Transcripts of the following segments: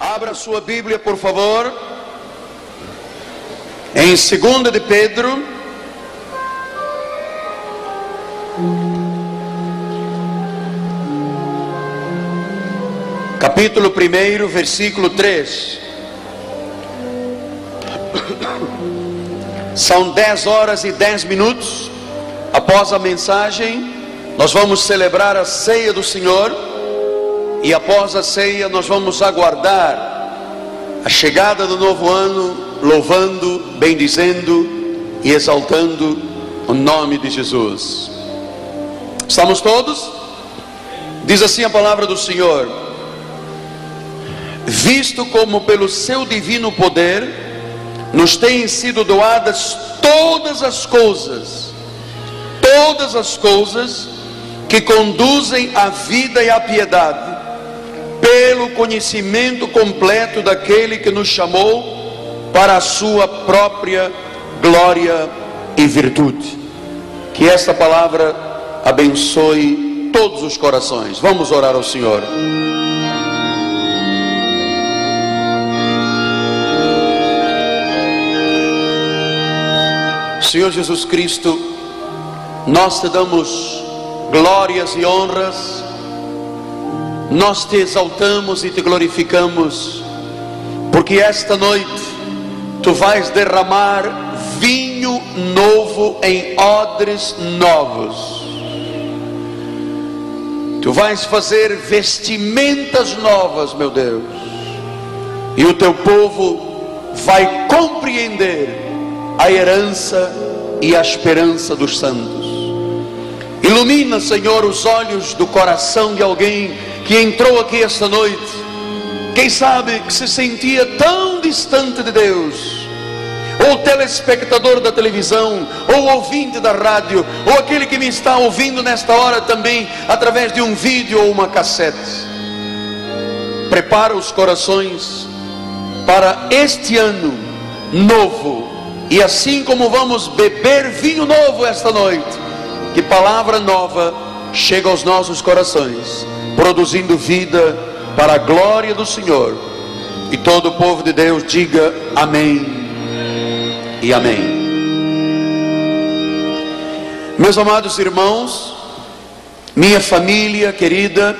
Abra sua Bíblia, por favor. Em 2 de Pedro. Capítulo 1, versículo 3. São 10 horas e 10 minutos. Após a mensagem, nós vamos celebrar a ceia do Senhor. E após a ceia, nós vamos aguardar a chegada do novo ano, louvando, bendizendo e exaltando o nome de Jesus. Estamos todos? Diz assim a palavra do Senhor: Visto como pelo seu divino poder nos têm sido doadas todas as coisas, todas as coisas que conduzem à vida e à piedade pelo conhecimento completo daquele que nos chamou para a sua própria glória e virtude. Que esta palavra abençoe todos os corações. Vamos orar ao Senhor. Senhor Jesus Cristo, nós te damos glórias e honras nós te exaltamos e te glorificamos, porque esta noite tu vais derramar vinho novo em odres novos. Tu vais fazer vestimentas novas, meu Deus, e o teu povo vai compreender a herança e a esperança dos santos. Ilumina, Senhor, os olhos do coração de alguém que entrou aqui esta noite, quem sabe que se sentia tão distante de Deus, ou telespectador da televisão, ou ouvinte da rádio, ou aquele que me está ouvindo nesta hora também através de um vídeo ou uma cassete. Prepara os corações para este ano novo, e assim como vamos beber vinho novo esta noite, que palavra nova chega aos nossos corações produzindo vida para a glória do Senhor. E todo o povo de Deus diga amém e amém. Meus amados irmãos, minha família querida,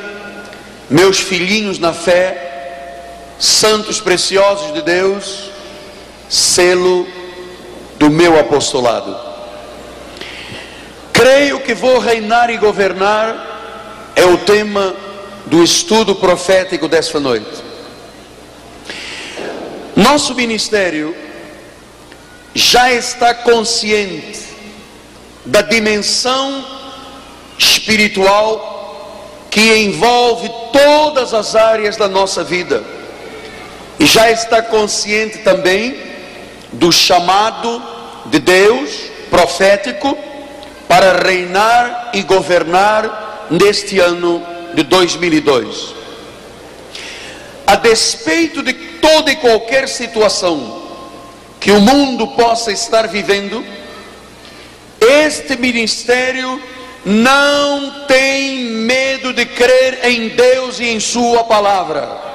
meus filhinhos na fé, santos preciosos de Deus, selo do meu apostolado. Creio que vou reinar e governar, é o tema do estudo profético desta noite. Nosso ministério já está consciente da dimensão espiritual que envolve todas as áreas da nossa vida. E já está consciente também do chamado de Deus profético para reinar e governar neste ano de 2002. A despeito de toda e qualquer situação que o mundo possa estar vivendo, este ministério não tem medo de crer em Deus e em Sua palavra.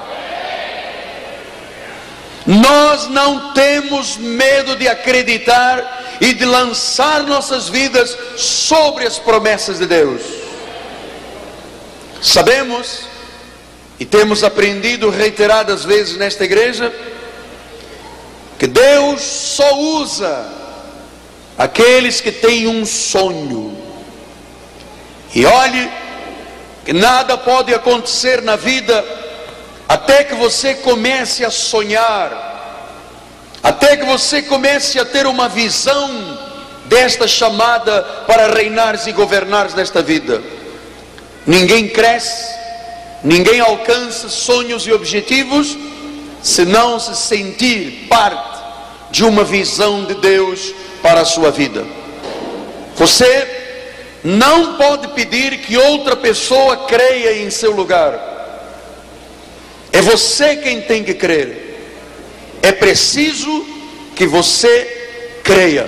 Nós não temos medo de acreditar e de lançar nossas vidas sobre as promessas de Deus. Sabemos e temos aprendido reiteradas vezes nesta igreja que Deus só usa aqueles que têm um sonho. E olhe que nada pode acontecer na vida até que você comece a sonhar, até que você comece a ter uma visão desta chamada para reinares e governares nesta vida. Ninguém cresce, ninguém alcança sonhos e objetivos se não se sentir parte de uma visão de Deus para a sua vida. Você não pode pedir que outra pessoa creia em seu lugar. É você quem tem que crer. É preciso que você creia.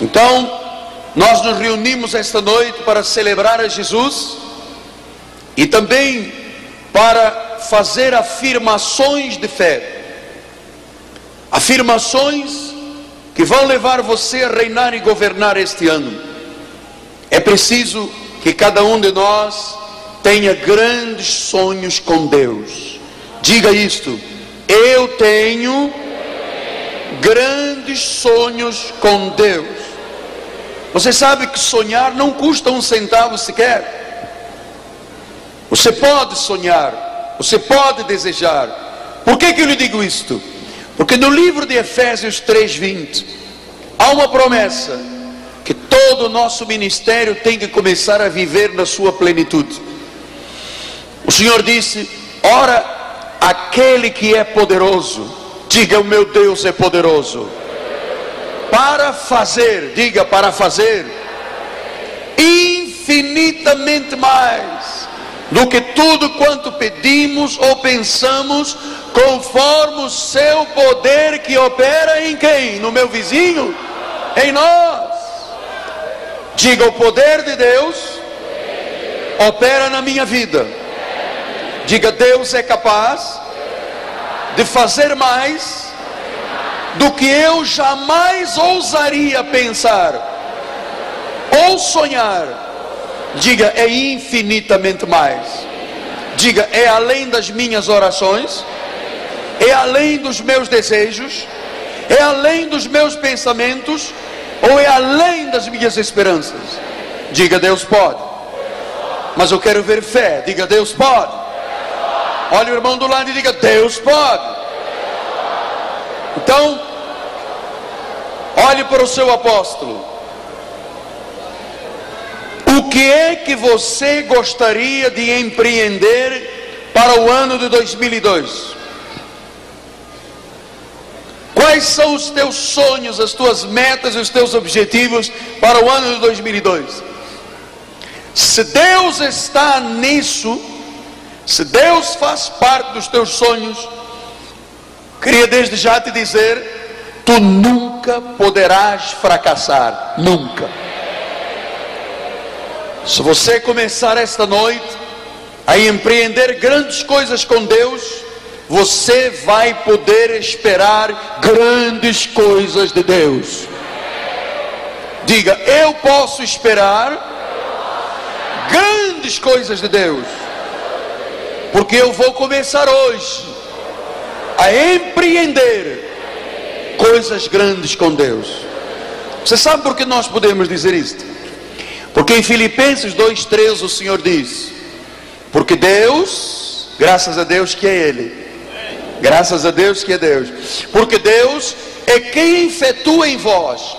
Então, nós nos reunimos esta noite para celebrar a Jesus e também para fazer afirmações de fé. Afirmações que vão levar você a reinar e governar este ano. É preciso que cada um de nós tenha grandes sonhos com Deus. Diga isto: eu tenho grandes sonhos com Deus. Você sabe que sonhar não custa um centavo sequer. Você pode sonhar, você pode desejar. Por que, que eu lhe digo isto? Porque no livro de Efésios 3:20 há uma promessa que todo o nosso ministério tem que começar a viver na sua plenitude. O Senhor disse: Ora, aquele que é poderoso, diga: O meu Deus é poderoso, para fazer, diga, para fazer, infinitamente mais do que tudo quanto pedimos ou pensamos, conforme o seu poder que opera em quem? No meu vizinho? Em nós. Diga: o poder de Deus opera na minha vida. Diga: Deus é capaz de fazer mais do que eu jamais ousaria pensar ou sonhar. Diga: é infinitamente mais. Diga: é além das minhas orações, é além dos meus desejos, é além dos meus pensamentos ou é além das minhas esperanças? Diga, Deus pode. Mas eu quero ver fé. Diga, Deus pode. Olha o irmão do lado e diga, Deus pode. Então, olhe para o seu apóstolo. O que é que você gostaria de empreender para o ano de 2002? Quais são os teus sonhos, as tuas metas e os teus objetivos para o ano de 2002? Se Deus está nisso, se Deus faz parte dos teus sonhos, queria desde já te dizer: tu nunca poderás fracassar, nunca. Se você começar esta noite a empreender grandes coisas com Deus, você vai poder esperar grandes coisas de Deus. Diga, eu posso esperar grandes coisas de Deus, porque eu vou começar hoje a empreender coisas grandes com Deus. Você sabe por que nós podemos dizer isto? Porque em Filipenses 2,13 o Senhor diz: Porque Deus, graças a Deus que é Ele, Graças a Deus que é Deus. Porque Deus é quem efetua em vós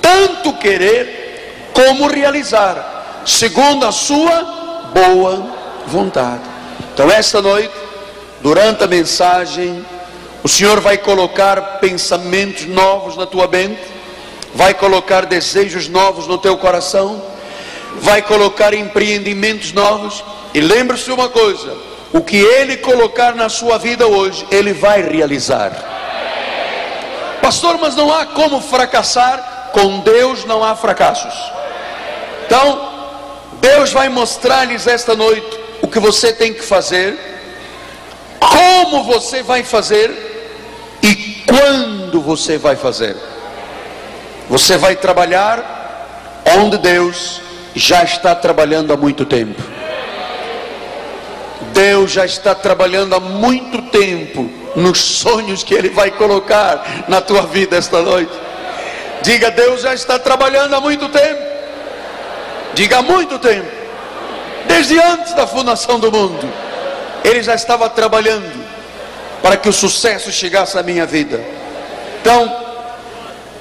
tanto querer como realizar, segundo a sua boa vontade. Então, esta noite, durante a mensagem, o Senhor vai colocar pensamentos novos na tua mente, vai colocar desejos novos no teu coração, vai colocar empreendimentos novos. E lembre-se uma coisa: o que Ele colocar na sua vida hoje, Ele vai realizar. Pastor, mas não há como fracassar, com Deus não há fracassos. Então, Deus vai mostrar-lhes esta noite o que você tem que fazer, como você vai fazer quando você vai fazer. Você vai trabalhar onde Deus já está trabalhando há muito tempo. Deus já está trabalhando há muito tempo nos sonhos que Ele vai colocar na tua vida esta noite. Diga, Deus já está trabalhando há muito tempo. Diga, há muito tempo. Desde antes da fundação do mundo. Ele já estava trabalhando para que o sucesso chegasse à minha vida. Então,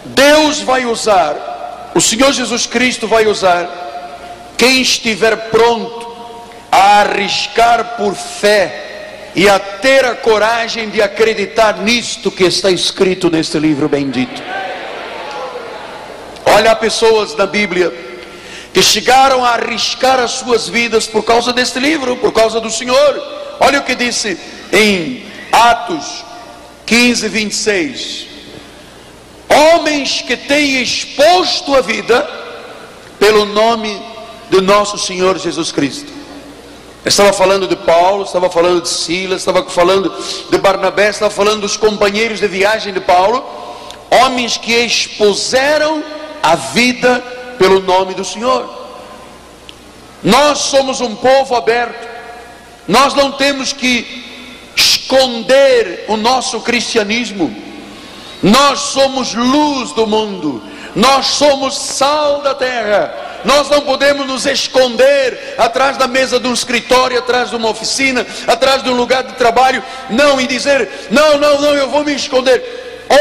Deus vai usar, o Senhor Jesus Cristo vai usar quem estiver pronto a arriscar por fé e a ter a coragem de acreditar nisto que está escrito neste livro bendito. Olha, pessoas na Bíblia que chegaram a arriscar as suas vidas por causa deste livro, por causa do Senhor. Olha o que disse em Atos 15, 26. Homens que têm exposto a vida pelo nome de nosso Senhor Jesus Cristo. Estava falando de Paulo, estava falando de Silas, estava falando de Barnabé, estava falando dos companheiros de viagem de Paulo, homens que expuseram a vida pelo nome do Senhor. Nós somos um povo aberto, nós não temos que esconder o nosso cristianismo, nós somos luz do mundo, nós somos sal da terra. Nós não podemos nos esconder atrás da mesa de um escritório, atrás de uma oficina, atrás de um lugar de trabalho, não, e dizer: não, não, não, eu vou me esconder.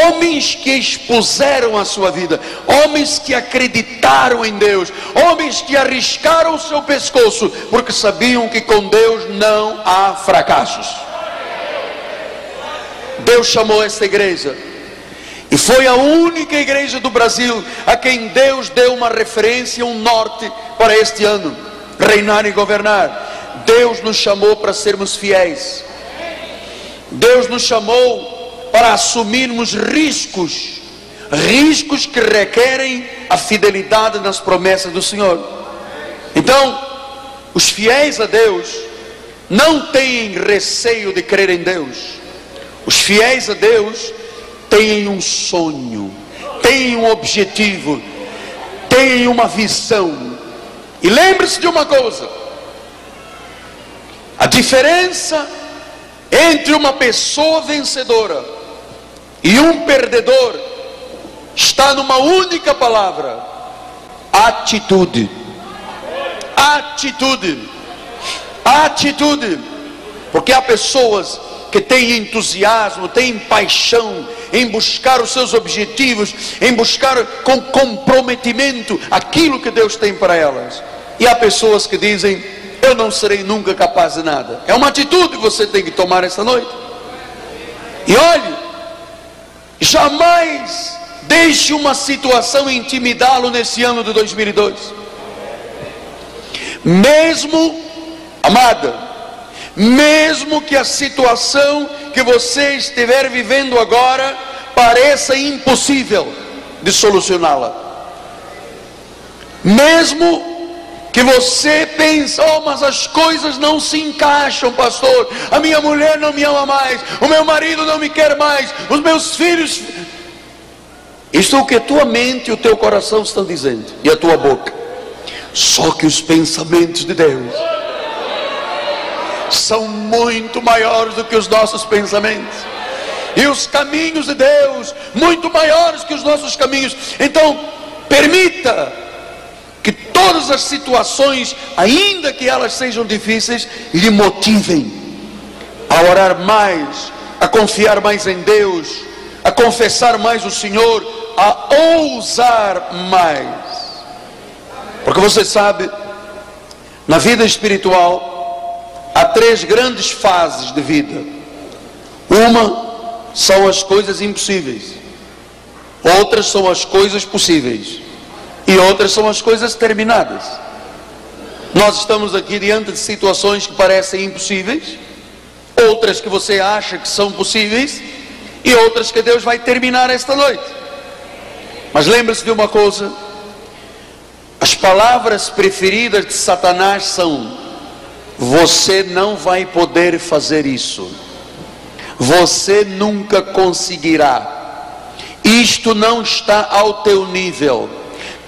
Homens que expuseram a sua vida, homens que acreditaram em Deus, homens que arriscaram o seu pescoço, porque sabiam que com Deus não há fracassos. Deus chamou esta igreja e foi a única igreja do Brasil a quem Deus deu uma referência, um norte para este ano, reinar e governar. Deus nos chamou para sermos fiéis. Deus nos chamou para assumirmos riscos, riscos que requerem a fidelidade nas promessas do Senhor. Então, os fiéis a Deus não têm receio de crer em Deus. Os fiéis a Deus têm um sonho, têm um objetivo, têm uma visão. E lembre-se de uma coisa: a diferença entre uma pessoa vencedora e um perdedor está numa única palavra: atitude. Atitude. Atitude. Porque há pessoas que têm entusiasmo, têm paixão em buscar os seus objetivos, em buscar com comprometimento aquilo que Deus tem para elas. E há pessoas que dizem: Eu não serei nunca capaz de nada. É uma atitude que você tem que tomar esta noite. E olhe, jamais deixe uma situação intimidá-lo nesse ano de 2002. Mesmo, amada, mesmo que a situação que você estiver vivendo agora pareça impossível de solucioná-la. Mesmo que você pense, oh, mas as coisas não se encaixam, pastor. A minha mulher não me ama mais, o meu marido não me quer mais, os meus filhos. Isto é o que tua mente e o teu coração estão dizendo, e a tua boca. Só que os pensamentos de Deus são muito maiores do que os nossos pensamentos. E os caminhos de Deus, muito maiores que os nossos caminhos. Então, permita que todas as situações, ainda que elas sejam difíceis, lhe motivem a orar mais, a confiar mais em Deus, a confessar mais o Senhor, a ousar mais. Porque você sabe, na vida espiritual, Há três grandes fases de vida. Uma são as coisas impossíveis, outras são as coisas possíveis, e outras são as coisas terminadas. Nós estamos aqui diante de situações que parecem impossíveis, outras que você acha que são possíveis, e outras que Deus vai terminar esta noite. Mas lembre-se de uma coisa: as palavras preferidas de Satanás são você não vai poder fazer isso. Você nunca conseguirá. Isto não está ao teu nível.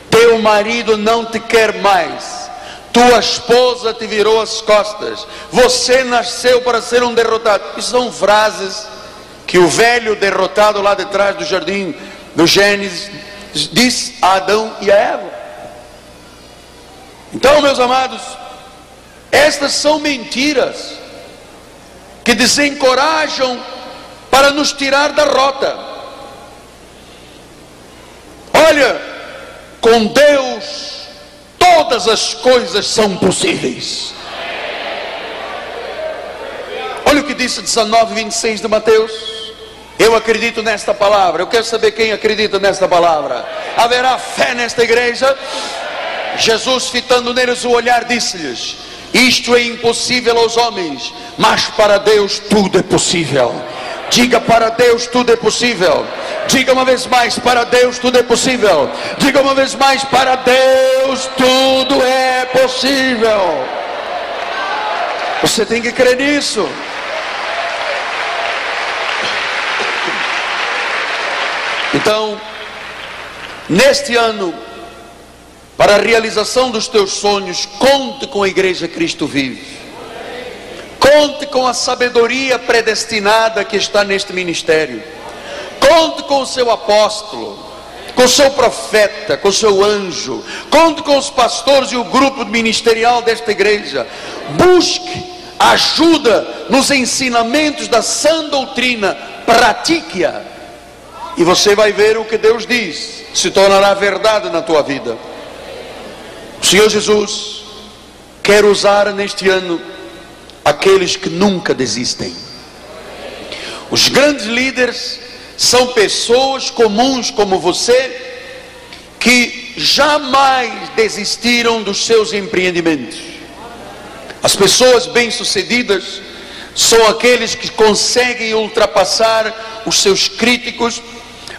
Teu marido não te quer mais. Tua esposa te virou as costas. Você nasceu para ser um derrotado. Isso são frases que o velho derrotado lá de trás do jardim do Gênesis diz a Adão e a Eva. Então, meus amados, estas são mentiras que desencorajam para nos tirar da rota. Olha, com Deus todas as coisas são possíveis. Olha o que disse 19, 26 de Mateus. Eu acredito nesta palavra. Eu quero saber quem acredita nesta palavra. Haverá fé nesta igreja? Jesus, fitando neles o olhar, disse-lhes: isto é impossível aos homens, mas para Deus tudo é possível. Diga para Deus tudo é possível. Diga uma vez mais, para Deus tudo é possível. Diga uma vez mais, para Deus tudo é possível. Você tem que crer nisso. Então, neste ano, para a realização dos teus sonhos, conte com a Igreja Cristo Vive. Conte com a sabedoria predestinada que está neste ministério. Conte com o seu apóstolo, com o seu profeta, com o seu anjo. Conte com os pastores e o grupo ministerial desta igreja. Busque ajuda nos ensinamentos da sã doutrina. Pratique-a. E você vai ver o que Deus diz. Se tornará verdade na tua vida. O Senhor Jesus quer usar neste ano aqueles que nunca desistem. Os grandes líderes são pessoas comuns como você que jamais desistiram dos seus empreendimentos. As pessoas bem-sucedidas são aqueles que conseguem ultrapassar os seus críticos,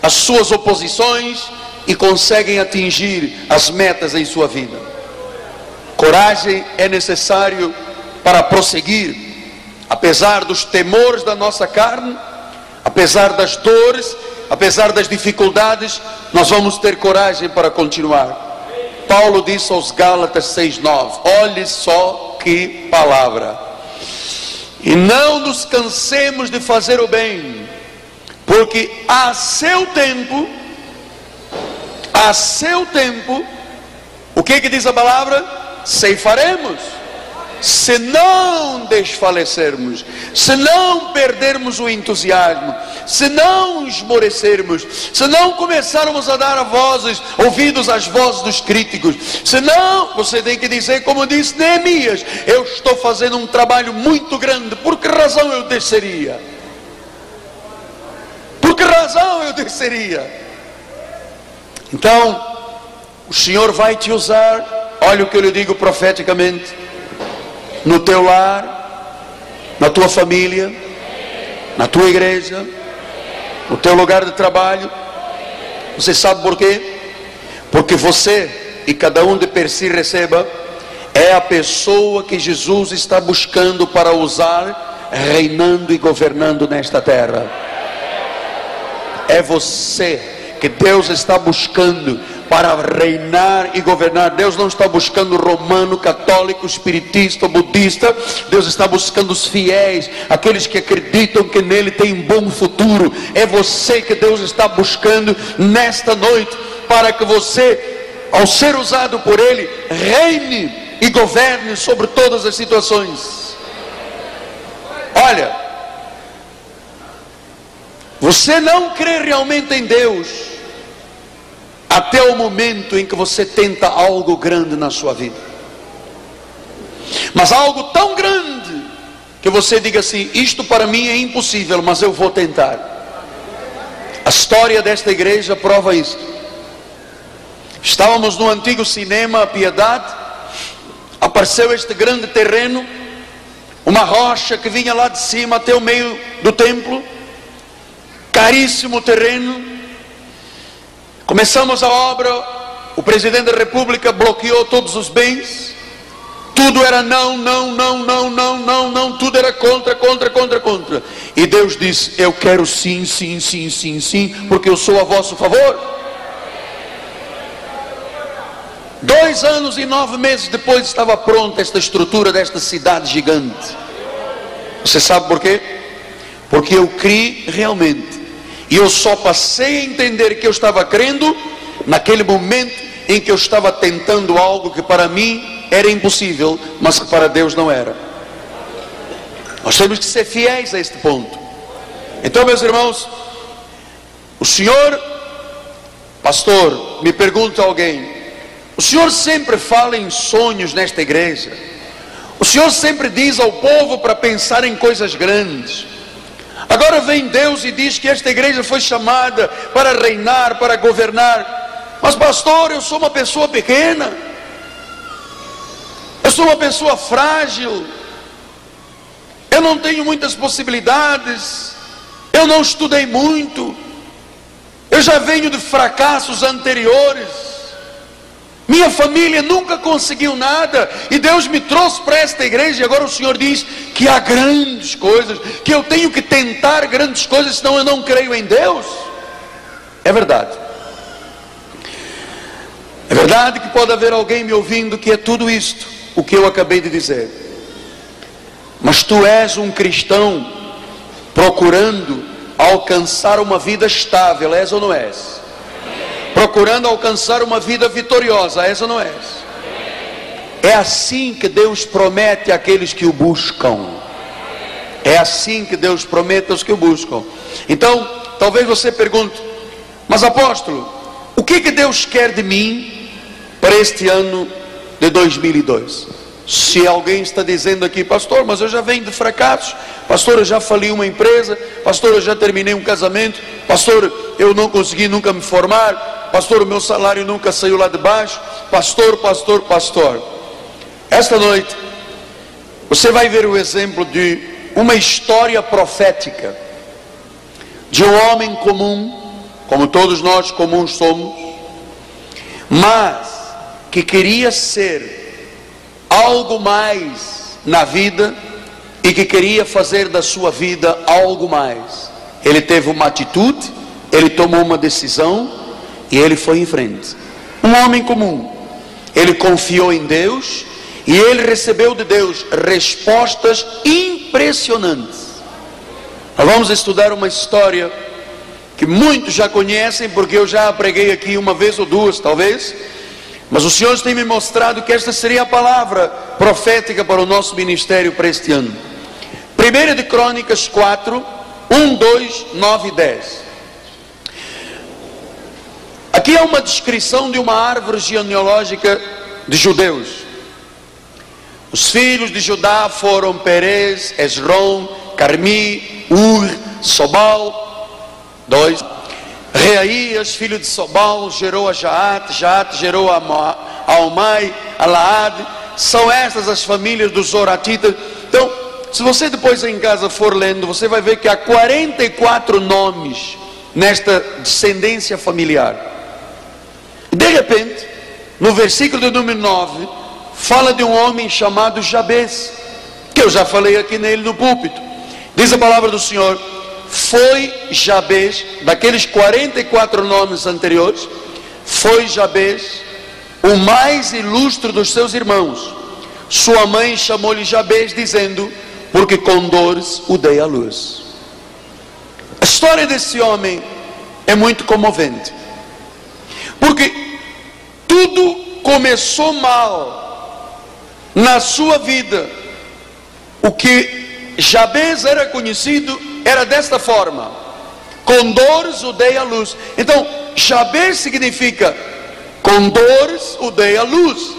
as suas oposições e conseguem atingir as metas em sua vida. Coragem é necessário para prosseguir, apesar dos temores da nossa carne, apesar das dores, apesar das dificuldades, nós vamos ter coragem para continuar. Paulo disse aos Gálatas 6:9: Olhe só que palavra. E não nos cansemos de fazer o bem, porque a seu tempo, a seu tempo, o que que diz a palavra? Ceifaremos. Se não desfalecermos, se não perdermos o entusiasmo, se não esmorecermos, se não começarmos a dar vozes, ouvidos às vozes dos críticos, se não, você tem que dizer, como disse Neemias: Eu estou fazendo um trabalho muito grande, por que razão eu desceria? Por que razão eu desceria? Então, o Senhor vai te usar Olha o que eu lhe digo profeticamente: no teu lar, na tua família, na tua igreja, no teu lugar de trabalho. Você sabe por quê? Porque você e cada um de per si receba é a pessoa que Jesus está buscando para usar, reinando e governando nesta terra. É você que Deus está buscando para reinar e governar. Deus não está buscando romano, católico, espiritista, budista. Deus está buscando os fiéis, aqueles que acreditam que nele tem um bom futuro. É você que Deus está buscando nesta noite para que você, ao ser usado por ele, reine e governe sobre todas as situações. Olha, você não crê realmente em Deus até o momento em que você tenta algo grande na sua vida. Mas algo tão grande que você diga assim: Isto para mim é impossível, mas eu vou tentar. A história desta igreja prova isso. Estávamos no antigo cinema A Piedade, apareceu este grande terreno, uma rocha que vinha lá de cima até o meio do templo, caríssimo terreno, Começamos a obra, o presidente da República bloqueou todos os bens, tudo era não, não, não, não, não, não, não, tudo era contra, contra, contra, contra. E Deus disse: Eu quero sim, sim, sim, sim, sim, porque eu sou a vosso favor. Dois anos e nove meses depois estava pronta esta estrutura desta cidade gigante. Você sabe por quê? Porque eu criei realmente e eu só passei a entender que eu estava crendo naquele momento em que eu estava tentando algo que para mim era impossível, mas que para Deus não era. Nós temos que ser fiéis a este ponto. Então, meus irmãos, o Senhor, pastor, me pergunta alguém, o Senhor sempre fala em sonhos nesta igreja. O Senhor sempre diz ao povo para pensar em coisas grandes. Agora vem Deus e diz que esta igreja foi chamada para reinar, para governar. Mas, pastor, eu sou uma pessoa pequena, eu sou uma pessoa frágil, eu não tenho muitas possibilidades, eu não estudei muito, eu já venho de fracassos anteriores. Minha família nunca conseguiu nada e Deus me trouxe para esta igreja e agora o Senhor diz que há grandes coisas, que eu tenho que tentar grandes coisas, senão eu não creio em Deus. É verdade. É verdade que pode haver alguém me ouvindo que é tudo isto, o que eu acabei de dizer. Mas tu és um cristão procurando alcançar uma vida estável, és ou não és? Procurando alcançar uma vida vitoriosa, ou não és? É assim que Deus promete àqueles que o buscam. É assim que Deus promete aos que o buscam. Então, talvez você pergunte, mas apóstolo, o que, que Deus quer de mim para este ano de 2002. Se alguém está dizendo aqui, pastor, mas eu já venho de fracassos, pastor, eu já falei uma empresa, pastor, eu já terminei um casamento, pastor, eu não consegui nunca me formar, pastor, o meu salário nunca saiu lá de baixo, pastor, pastor, pastor. Esta noite, você vai ver o exemplo de uma história profética de um homem comum, como todos nós comuns somos, mas que queria ser algo mais na vida e que queria fazer da sua vida algo mais. Ele teve uma atitude, ele tomou uma decisão e ele foi em frente. Um homem comum. Ele confiou em Deus e ele recebeu de Deus respostas impressionantes. Nós vamos estudar uma história que muitos já conhecem, porque eu já preguei aqui uma vez ou duas, talvez mas o Senhor tem me mostrado que esta seria a palavra profética para o nosso ministério para este ano. 1 de Crônicas 4, 1, 2, 9 e 10. Aqui é uma descrição de uma árvore genealógica de judeus. Os filhos de Judá foram Perez, Esrom, Carmi, Ur, Sobal. Dois. Reaías, filho de Sobal, gerou a Jaate, Jaate gerou a Almai, a Laad. São estas as famílias dos Zoratitas. Então, se você depois em casa for lendo, você vai ver que há 44 nomes nesta descendência familiar. De repente, no versículo de número 9, fala de um homem chamado Jabez, que eu já falei aqui nele no púlpito. Diz a palavra do Senhor: foi Jabez, daqueles 44 nomes anteriores, foi Jabez o mais ilustre dos seus irmãos. Sua mãe chamou-lhe Jabez, dizendo: Porque com dores o dei à luz. A história desse homem é muito comovente, porque tudo começou mal na sua vida. O que Jabez era conhecido era desta forma: com dores o dei a luz. Então, Jabez significa com dores o dei a luz.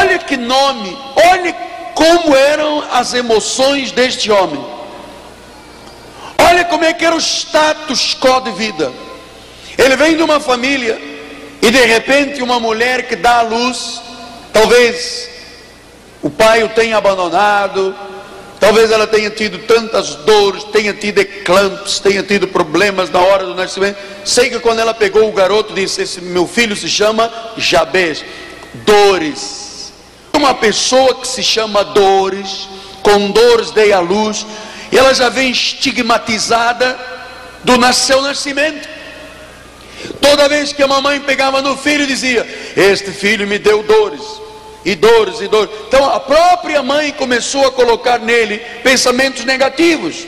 Olha que nome, olha como eram as emoções deste homem. Olha como é que era o status quo de vida. Ele vem de uma família e de repente uma mulher que dá a luz, talvez o pai o tenha abandonado, Talvez ela tenha tido tantas dores, tenha tido eclampes, tenha tido problemas na hora do nascimento. Sei que quando ela pegou o garoto, disse: Esse meu filho se chama Jabez. Dores. Uma pessoa que se chama Dores, com dores dei à luz, e ela já vem estigmatizada do seu nascimento. Toda vez que a mamãe pegava no filho, dizia: Este filho me deu dores e dores e dores. Então a própria mãe começou a colocar nele pensamentos negativos,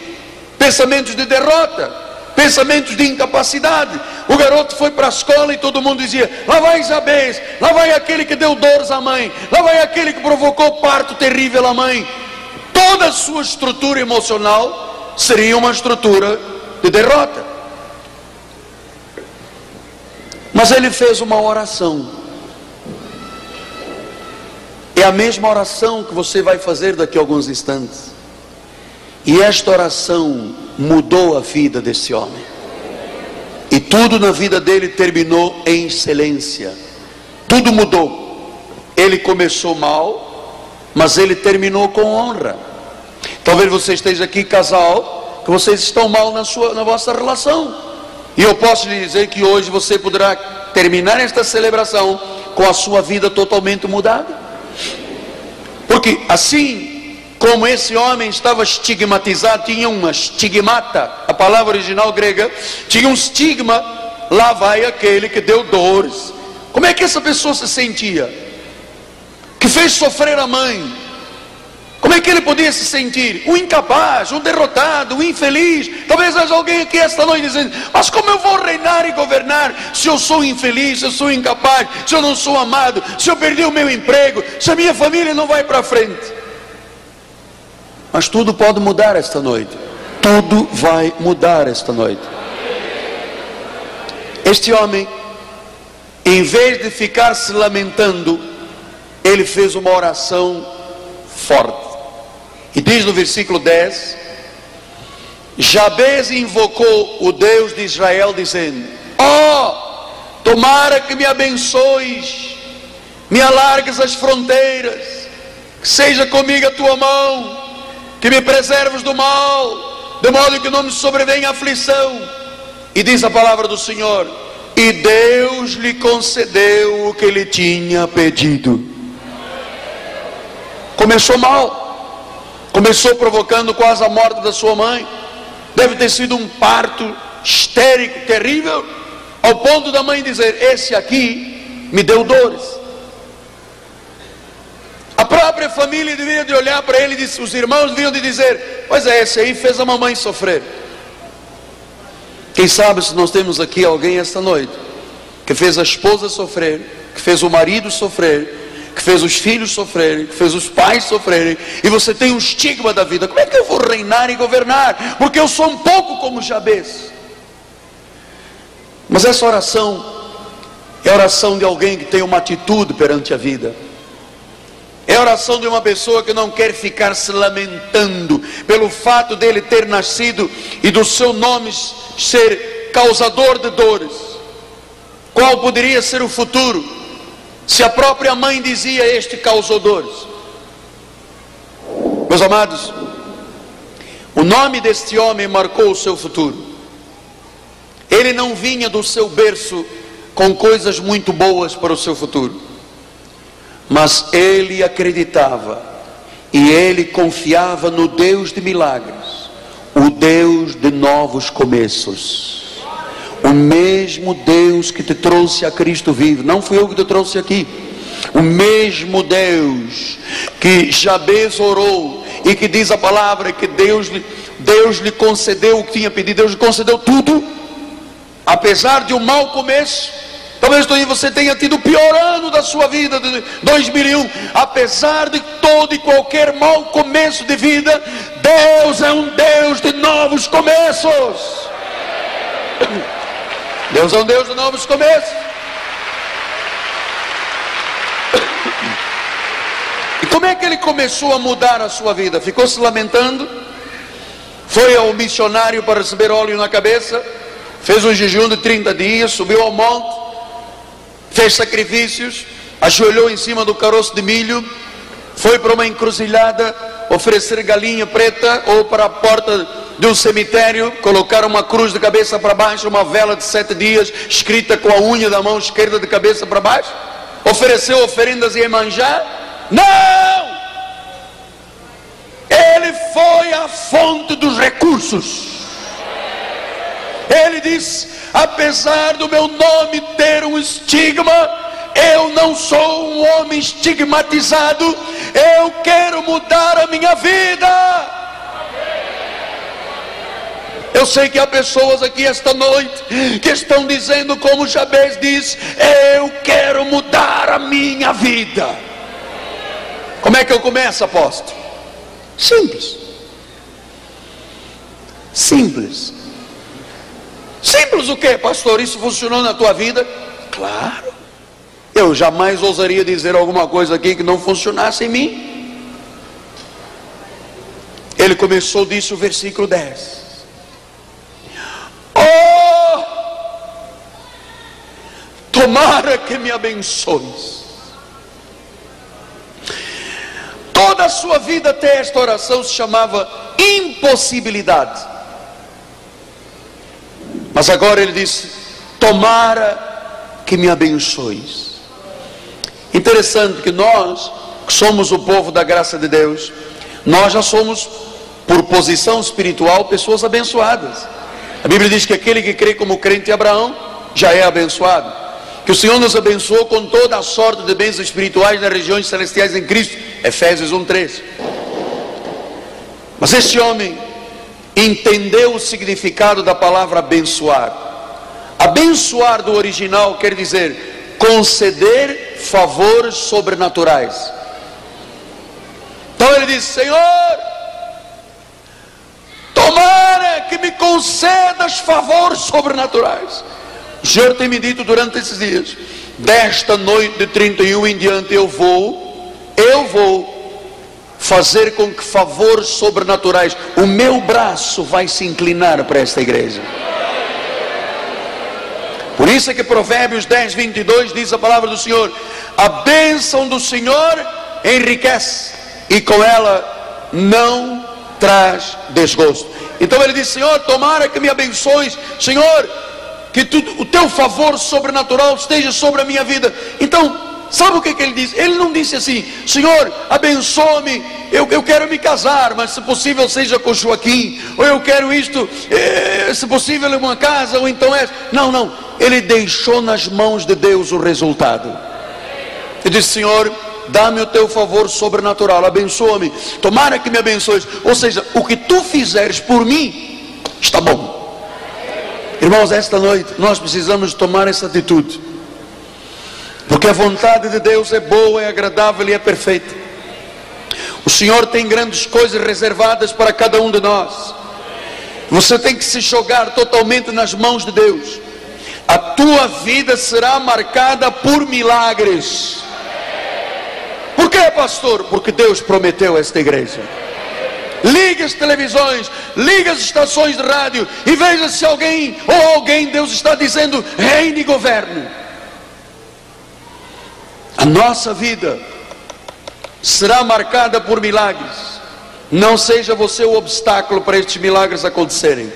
pensamentos de derrota, pensamentos de incapacidade. O garoto foi para a escola e todo mundo dizia: lá vai Isabel, lá vai aquele que deu dores à mãe, lá vai aquele que provocou parto terrível à mãe. Toda a sua estrutura emocional seria uma estrutura de derrota. Mas ele fez uma oração é a mesma oração que você vai fazer daqui a alguns instantes. E esta oração mudou a vida desse homem. E tudo na vida dele terminou em excelência. Tudo mudou. Ele começou mal, mas ele terminou com honra. Talvez você esteja aqui, casal, que vocês estão mal na, sua, na vossa relação. E eu posso lhe dizer que hoje você poderá terminar esta celebração com a sua vida totalmente mudada. Porque assim como esse homem estava estigmatizado, tinha uma estigmata, a palavra original grega, tinha um estigma, lá vai aquele que deu dores. Como é que essa pessoa se sentia? Que fez sofrer a mãe, como é que ele podia se sentir? Um incapaz, um derrotado, um infeliz. Talvez haja alguém aqui esta noite dizendo: Mas como eu vou reinar e governar se eu sou infeliz, se eu sou incapaz, se eu não sou amado, se eu perdi o meu emprego, se a minha família não vai para frente? Mas tudo pode mudar esta noite. Tudo vai mudar esta noite. Este homem, em vez de ficar se lamentando, ele fez uma oração forte. E diz no versículo 10: Jabez invocou o Deus de Israel, dizendo: Ó, oh, tomara que me abençoes, me alargues as fronteiras, que seja comigo a tua mão, que me preserves do mal, de modo que não me sobrevenha aflição. E diz a palavra do Senhor: E Deus lhe concedeu o que ele tinha pedido. Começou mal Começou provocando quase a morte da sua mãe. Deve ter sido um parto histérico, terrível, ao ponto da mãe dizer: Esse aqui me deu dores. A própria família devia de olhar para ele, os irmãos deviam de dizer: Pois é, esse aí fez a mamãe sofrer. Quem sabe se nós temos aqui alguém esta noite que fez a esposa sofrer, que fez o marido sofrer, que fez os filhos sofrerem, que fez os pais sofrerem, e você tem um estigma da vida. Como é que eu vou reinar e governar? Porque eu sou um pouco como Jabez. Mas essa oração é oração de alguém que tem uma atitude perante a vida. É a oração de uma pessoa que não quer ficar se lamentando pelo fato dele ter nascido e do seu nome ser causador de dores. Qual poderia ser o futuro? Se a própria mãe dizia: Este causou dores. Meus amados, o nome deste homem marcou o seu futuro. Ele não vinha do seu berço com coisas muito boas para o seu futuro, mas ele acreditava e ele confiava no Deus de milagres, o Deus de novos começos. O mesmo Deus que te trouxe a Cristo vivo, não fui eu que te trouxe aqui. O mesmo Deus que Jabez orou e que diz a palavra que Deus, Deus lhe concedeu o que tinha pedido, Deus lhe concedeu tudo, apesar de um mau começo. Talvez você tenha tido o pior ano da sua vida, de 2001. Apesar de todo e qualquer mau começo de vida, Deus é um Deus de novos começos. Deus é um Deus de novos começos. E como é que ele começou a mudar a sua vida? Ficou se lamentando? Foi ao missionário para receber óleo na cabeça? Fez um jejum de 30 dias, subiu ao monte, fez sacrifícios, ajoelhou em cima do caroço de milho, foi para uma encruzilhada oferecer galinha preta ou para a porta de um cemitério, colocaram uma cruz de cabeça para baixo, uma vela de sete dias, escrita com a unha da mão esquerda de cabeça para baixo? Ofereceu oferendas e manjar? Não! Ele foi a fonte dos recursos. Ele disse: apesar do meu nome ter um estigma, eu não sou um homem estigmatizado, eu quero mudar a minha vida. Eu sei que há pessoas aqui esta noite que estão dizendo, como Jabez diz: Eu quero mudar a minha vida. Como é que eu começo, apóstolo? Simples. Simples. Simples o que, pastor? Isso funcionou na tua vida? Claro. Eu jamais ousaria dizer alguma coisa aqui que não funcionasse em mim. Ele começou disso o versículo 10. Tomara que me abençoes. Toda a sua vida até esta oração se chamava impossibilidade. Mas agora ele disse: Tomara que me abençoes. Interessante que nós, que somos o povo da graça de Deus, nós já somos, por posição espiritual, pessoas abençoadas. A Bíblia diz que aquele que crê como crente Abraão já é abençoado. Que o Senhor nos abençoou com toda a sorte de bênçãos espirituais nas regiões celestiais em Cristo. Efésios 1:3. Mas este homem entendeu o significado da palavra abençoar. Abençoar do original quer dizer conceder favores sobrenaturais. Então ele diz: Senhor, tomara que me concedas favores sobrenaturais. O Senhor tem me dito durante esses dias: desta noite de 31 em diante eu vou, eu vou fazer com que favores sobrenaturais, o meu braço vai se inclinar para esta igreja. Por isso é que Provérbios 10, 22 diz a palavra do Senhor: a bênção do Senhor enriquece, e com ela não traz desgosto. Então ele diz: Senhor, tomara que me abençoes, Senhor, que tu, o teu favor sobrenatural esteja sobre a minha vida. Então, Sabe o que, que ele disse? Ele não disse assim, Senhor, abençoe-me, eu, eu quero me casar, mas se possível seja com Joaquim, ou eu quero isto, eh, se possível uma casa, ou então é. Não, não. Ele deixou nas mãos de Deus o resultado. Ele disse, Senhor, dá-me o teu favor sobrenatural, abençoa-me, tomara que me abençoes. Ou seja, o que tu fizeres por mim, está bom. Irmãos, esta noite nós precisamos tomar essa atitude. Porque a vontade de Deus é boa, é agradável e é perfeita. O Senhor tem grandes coisas reservadas para cada um de nós. Você tem que se jogar totalmente nas mãos de Deus. A tua vida será marcada por milagres. Por quê, pastor? Porque Deus prometeu a esta igreja. Ligue as televisões, ligue as estações de rádio e veja se alguém ou alguém Deus está dizendo reine e governo. A nossa vida será marcada por milagres. Não seja você o obstáculo para estes milagres acontecerem.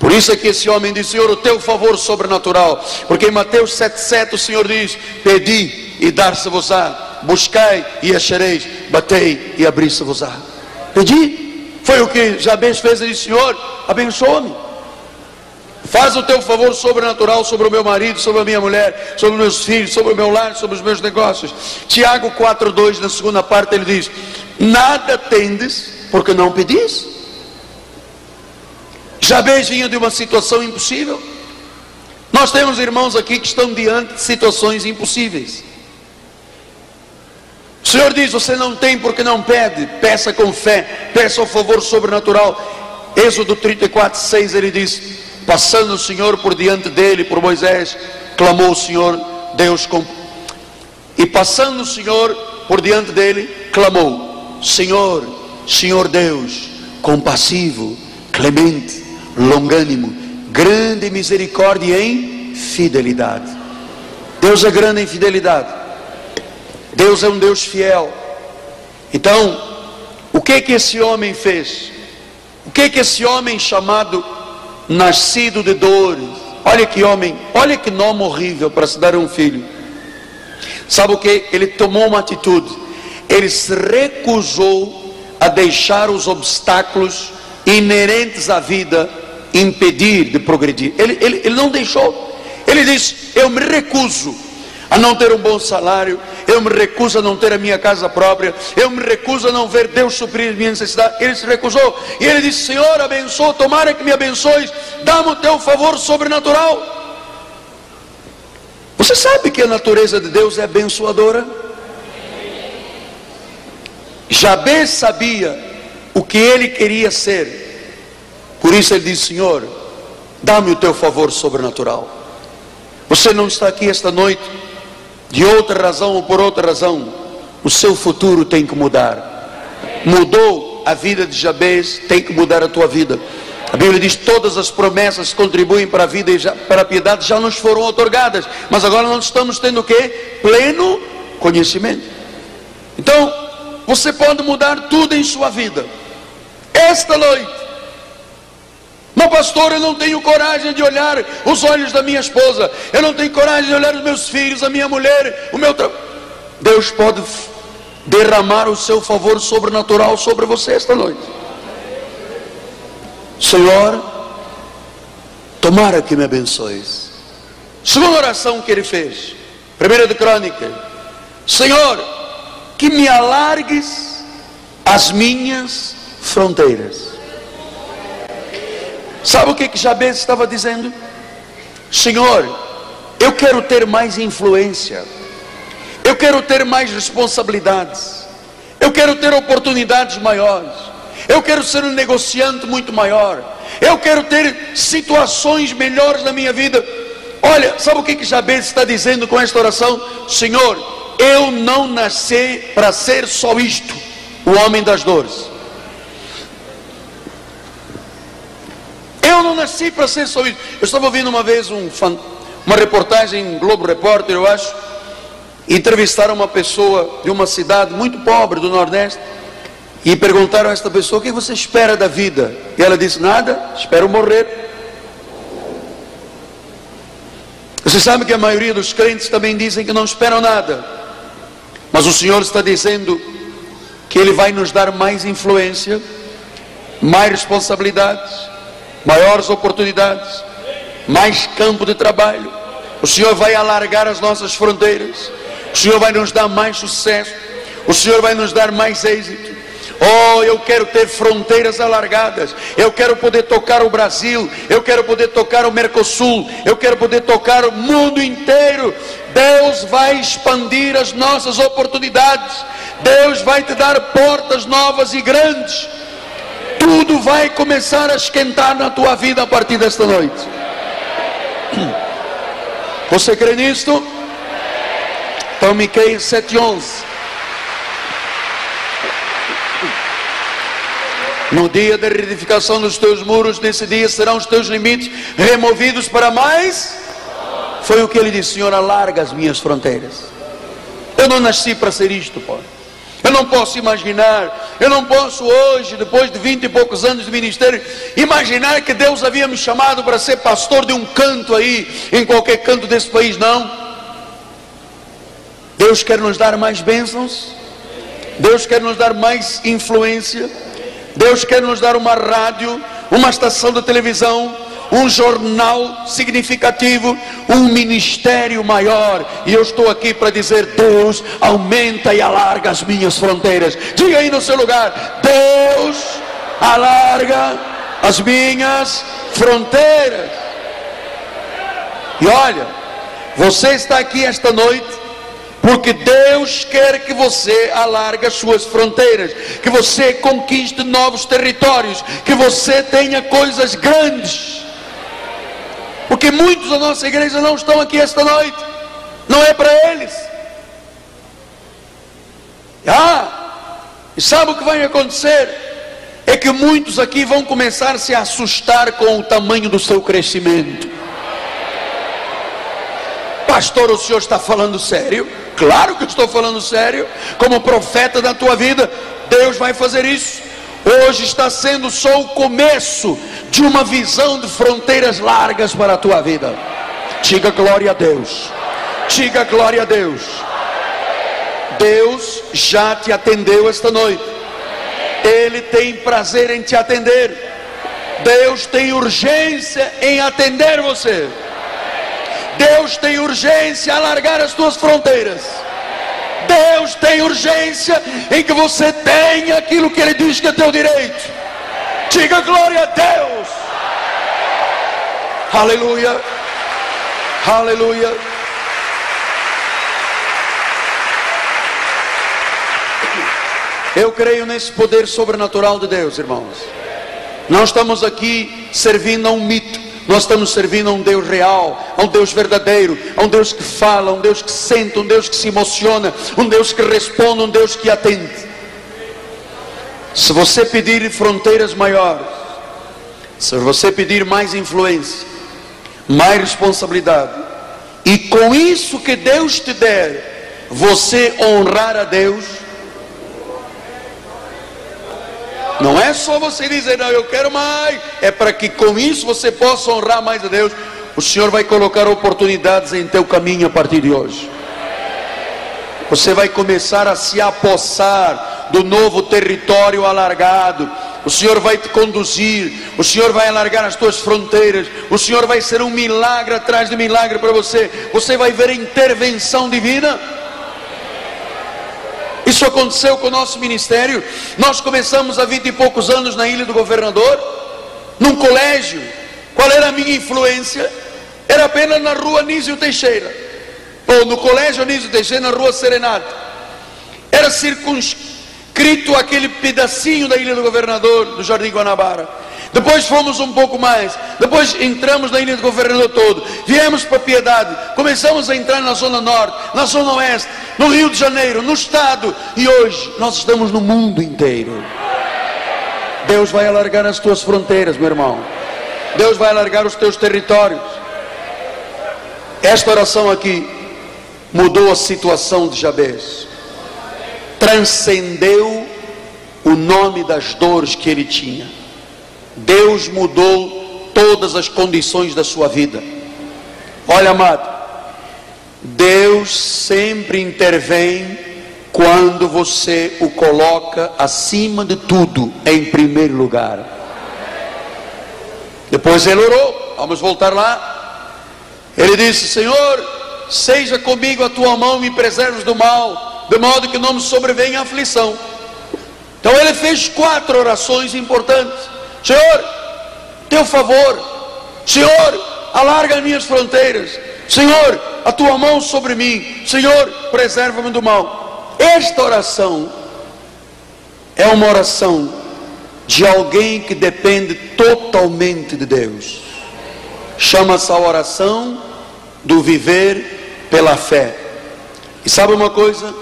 Por isso é que esse homem diz: Senhor, o teu favor sobrenatural. Porque em Mateus 7,7 o Senhor diz: Pedi e dar-se-vos-á, buscai e achareis, batei e abri-se-vos-á. Pedi, foi o que Jabez fez e disse: Senhor, abençoa-me. Faz o teu favor sobrenatural sobre o meu marido, sobre a minha mulher, sobre os meus filhos, sobre o meu lar, sobre os meus negócios. Tiago 4,2, na segunda parte, ele diz: Nada tendes, porque não pedis. Jabez vinha de uma situação impossível. Nós temos irmãos aqui que estão diante de situações impossíveis. O Senhor diz: Você não tem porque não pede, peça com fé, peça o favor sobrenatural. Êxodo 34, 6 ele diz: Passando o Senhor por diante dele, por Moisés, clamou o Senhor, Deus com... E passando o Senhor por diante dele, clamou: Senhor, Senhor Deus, compassivo, clemente, longânimo, grande misericórdia em fidelidade. Deus é grande em fidelidade. Deus é um Deus fiel. Então, o que que esse homem fez? O que que esse homem chamado nascido de dores. Olha que homem, olha que nome horrível para se dar um filho. Sabe o que? Ele tomou uma atitude. Ele se recusou a deixar os obstáculos inerentes à vida impedir de progredir. Ele, ele, ele não deixou. Ele disse: Eu me recuso a não ter um bom salário, eu me recuso a não ter a minha casa própria, eu me recuso a não ver Deus suprir as minhas necessidades. Ele se recusou e ele disse: Senhor, abençoa, tomara que me abençoes, dá-me o teu favor sobrenatural. Você sabe que a natureza de Deus é abençoadora? Jabez sabia o que ele queria ser, por isso ele disse: Senhor, dá-me o teu favor sobrenatural. Você não está aqui esta noite de outra razão ou por outra razão, o seu futuro tem que mudar. Mudou a vida de Jabez, tem que mudar a tua vida. A Bíblia diz: todas as promessas que contribuem para a vida e para a piedade já nos foram otorgadas, mas agora nós estamos tendo o que? Pleno conhecimento. Então, você pode mudar tudo em sua vida. Esta noite, mas pastor, eu não tenho coragem de olhar os olhos da minha esposa, eu não tenho coragem de olhar os meus filhos, a minha mulher, o meu trabalho. Deus pode derramar o seu favor sobrenatural sobre você esta noite. Senhor, tomara que me abençoes. Segunda oração que ele fez, primeira de Crônica, Senhor, que me alargues as minhas fronteiras. Sabe o que que Jabez estava dizendo? Senhor, eu quero ter mais influência. Eu quero ter mais responsabilidades. Eu quero ter oportunidades maiores. Eu quero ser um negociante muito maior. Eu quero ter situações melhores na minha vida. Olha, sabe o que que Jabez está dizendo com esta oração? Senhor, eu não nasci para ser só isto, o homem das dores. Eu não nasci para ser só isso. Eu estava ouvindo uma vez um, uma reportagem em Globo Repórter, eu acho, entrevistaram uma pessoa de uma cidade muito pobre do Nordeste e perguntaram a esta pessoa: o que você espera da vida? E ela disse: nada, espero morrer. Você sabe que a maioria dos crentes também dizem que não esperam nada, mas o Senhor está dizendo que Ele vai nos dar mais influência, mais responsabilidades maiores oportunidades, mais campo de trabalho. O Senhor vai alargar as nossas fronteiras. O Senhor vai nos dar mais sucesso. O Senhor vai nos dar mais êxito. Oh, eu quero ter fronteiras alargadas. Eu quero poder tocar o Brasil. Eu quero poder tocar o Mercosul. Eu quero poder tocar o mundo inteiro. Deus vai expandir as nossas oportunidades. Deus vai te dar portas novas e grandes tudo vai começar a esquentar na tua vida a partir desta noite. Você crê nisto? Então, Miqueias 7,11. No dia da reedificação dos teus muros, nesse dia serão os teus limites removidos para mais. Foi o que ele disse: Senhor, alarga as minhas fronteiras. Eu não nasci para ser isto, Pai. Eu não posso imaginar, eu não posso hoje, depois de vinte e poucos anos de ministério, imaginar que Deus havia me chamado para ser pastor de um canto aí, em qualquer canto desse país, não. Deus quer nos dar mais bênçãos, Deus quer nos dar mais influência, Deus quer nos dar uma rádio, uma estação de televisão, um jornal significativo, um ministério maior. E eu estou aqui para dizer: Deus, aumenta e alarga as minhas fronteiras. Diga aí no seu lugar: Deus, alarga as minhas fronteiras. E olha, você está aqui esta noite porque Deus quer que você alargue as suas fronteiras, que você conquiste novos territórios, que você tenha coisas grandes. Porque muitos da nossa igreja não estão aqui esta noite. Não é para eles. Ah, e sabe o que vai acontecer? É que muitos aqui vão começar a se assustar com o tamanho do seu crescimento. Pastor, o senhor está falando sério? Claro que estou falando sério. Como profeta da tua vida, Deus vai fazer isso. Hoje está sendo só o começo de uma visão de fronteiras largas para a tua vida. Diga glória a Deus. Diga glória a Deus. Deus já te atendeu esta noite. Ele tem prazer em te atender. Deus tem urgência em atender você. Deus tem urgência em alargar as tuas fronteiras. Deus tem urgência em que você tenha aquilo que Ele diz que é teu direito. Diga glória a Deus. Aleluia. Aleluia. Eu creio nesse poder sobrenatural de Deus, irmãos. Nós estamos aqui servindo a um mito. Nós estamos servindo a um Deus real, a um Deus verdadeiro, a um Deus que fala, a um Deus que sente, um Deus que se emociona, um Deus que responde, um Deus que atende. Se você pedir fronteiras maiores, se você pedir mais influência, mais responsabilidade, e com isso que Deus te der, você honrar a Deus, Não é só você dizer, não, eu quero mais. É para que com isso você possa honrar mais a Deus. O Senhor vai colocar oportunidades em teu caminho a partir de hoje. você vai começar a se apossar do novo território alargado. O Senhor vai te conduzir, o Senhor vai alargar as tuas fronteiras, o Senhor vai ser um milagre atrás de milagre para você. Você vai ver a intervenção divina. Isso aconteceu com o nosso ministério. Nós começamos há vinte e poucos anos na Ilha do Governador, num colégio. Qual era a minha influência? Era apenas na rua Nísio Teixeira, ou no colégio Anísio Teixeira, na rua Serenato. Era circunscrito aquele pedacinho da Ilha do Governador, do Jardim Guanabara. Depois fomos um pouco mais. Depois entramos na Ilha do Governador todo. Viemos para Piedade. Começamos a entrar na Zona Norte, na Zona Oeste, no Rio de Janeiro, no Estado. E hoje nós estamos no mundo inteiro. Deus vai alargar as tuas fronteiras, meu irmão. Deus vai alargar os teus territórios. Esta oração aqui mudou a situação de Jabez. Transcendeu o nome das dores que ele tinha. Deus mudou todas as condições da sua vida. Olha, amado, Deus sempre intervém quando você o coloca acima de tudo, em primeiro lugar. Depois ele orou, vamos voltar lá. Ele disse: Senhor, seja comigo a tua mão, me preserves do mal, de modo que não me sobrevenha aflição. Então ele fez quatro orações importantes: Senhor, teu favor, Senhor, alarga as minhas fronteiras, Senhor, a tua mão sobre mim, Senhor, preserva-me do mal. Esta oração é uma oração de alguém que depende totalmente de Deus. Chama-se a oração do viver pela fé. E sabe uma coisa?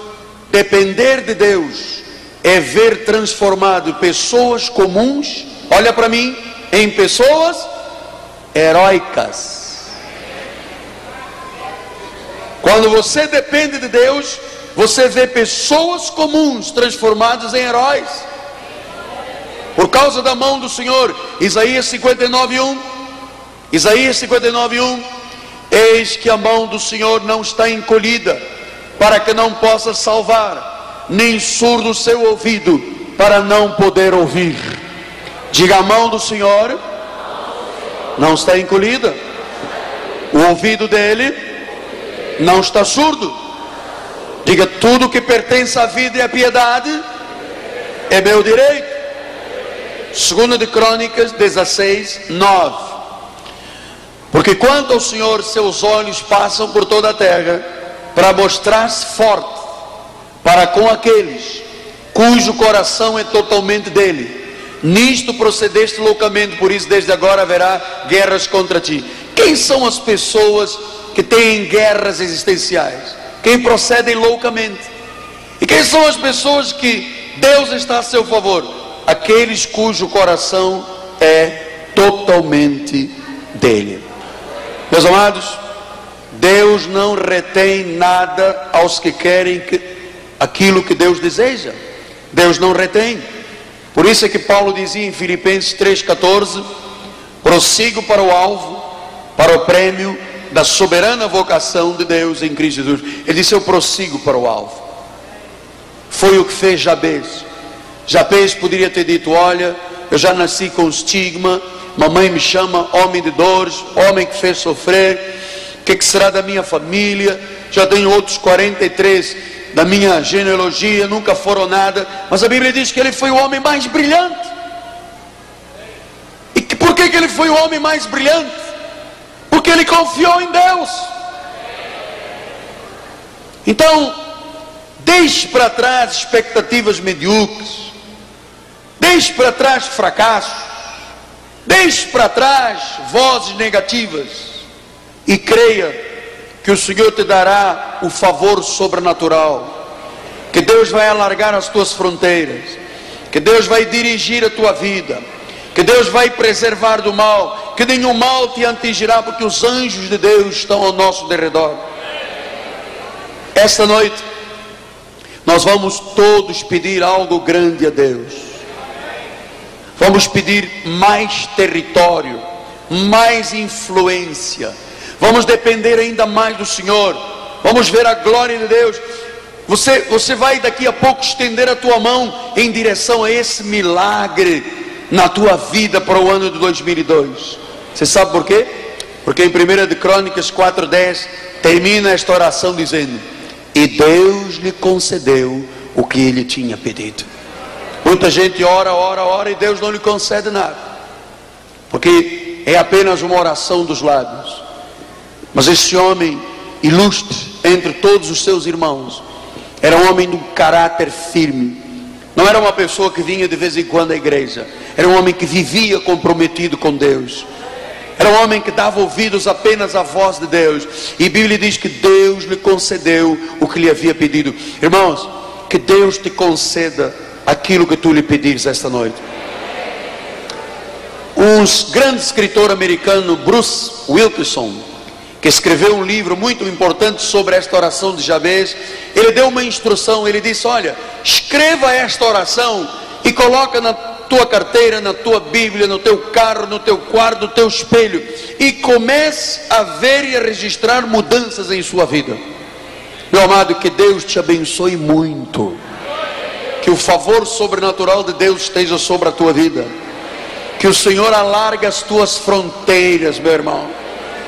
Depender de Deus é ver transformado pessoas comuns, olha para mim, em pessoas heróicas. Quando você depende de Deus, você vê pessoas comuns transformadas em heróis. Por causa da mão do Senhor. Isaías 59, 1. Isaías 59, 1: Eis que a mão do Senhor não está encolhida, para que não possa salvar, nem surdo o seu ouvido, para não poder ouvir. Diga a mão do Senhor não está encolhida, o ouvido dele não está surdo. Diga tudo que pertence à vida e à piedade é meu direito. Segunda de Crônicas 16, 9. Porque quando ao Senhor seus olhos passam por toda a terra para mostrar-se forte para com aqueles cujo coração é totalmente dele. Nisto procedeste loucamente, por isso desde agora haverá guerras contra ti. Quem são as pessoas que têm guerras existenciais? Quem procedem loucamente. E quem são as pessoas que Deus está a seu favor? Aqueles cujo coração é totalmente dele. Meus amados, Deus não retém nada aos que querem que, aquilo que Deus deseja. Deus não retém. Por isso é que Paulo dizia em Filipenses 3,14: prossigo para o alvo, para o prêmio da soberana vocação de Deus em Cristo Jesus. Ele disse: Eu prossigo para o alvo. Foi o que fez Jabez. Jabez poderia ter dito: Olha, eu já nasci com estigma, Mamãe me chama homem de dores, homem que fez sofrer. O que, que será da minha família? Já tenho outros 43 da minha genealogia, nunca foram nada. Mas a Bíblia diz que ele foi o homem mais brilhante. E que, por que, que ele foi o homem mais brilhante? Porque ele confiou em Deus. Então, deixe para trás expectativas medíocres. Deixe para trás fracassos. Deixe para trás vozes negativas e creia que o Senhor te dará o favor sobrenatural, que Deus vai alargar as tuas fronteiras, que Deus vai dirigir a tua vida, que Deus vai preservar do mal, que nenhum mal te atingirá, porque os anjos de Deus estão ao nosso derredor. Esta noite, nós vamos todos pedir algo grande a Deus. Vamos pedir mais território, mais influência. Vamos depender ainda mais do Senhor. Vamos ver a glória de Deus. Você, você vai daqui a pouco estender a tua mão em direção a esse milagre na tua vida para o ano de 2002. Você sabe por quê? Porque em 1 de Crônicas 4:10 termina esta oração dizendo: "E Deus lhe concedeu o que ele tinha pedido". Muita gente ora, ora, ora e Deus não lhe concede nada. Porque é apenas uma oração dos lábios. Mas esse homem ilustre entre todos os seus irmãos era um homem de um caráter firme. Não era uma pessoa que vinha de vez em quando à igreja. Era um homem que vivia comprometido com Deus. Era um homem que dava ouvidos apenas à voz de Deus. E a Bíblia diz que Deus lhe concedeu o que lhe havia pedido. Irmãos, que Deus te conceda aquilo que tu lhe pedires esta noite. Um grande escritor americano, Bruce Wilkinson, que escreveu um livro muito importante sobre esta oração de Jabez, ele deu uma instrução, ele disse: "Olha, escreva esta oração e coloca na tua carteira, na tua Bíblia, no teu carro, no teu quarto, no teu espelho e comece a ver e a registrar mudanças em sua vida." Meu amado, que Deus te abençoe muito. Que o favor sobrenatural de Deus esteja sobre a tua vida. Que o Senhor alargue as tuas fronteiras, meu irmão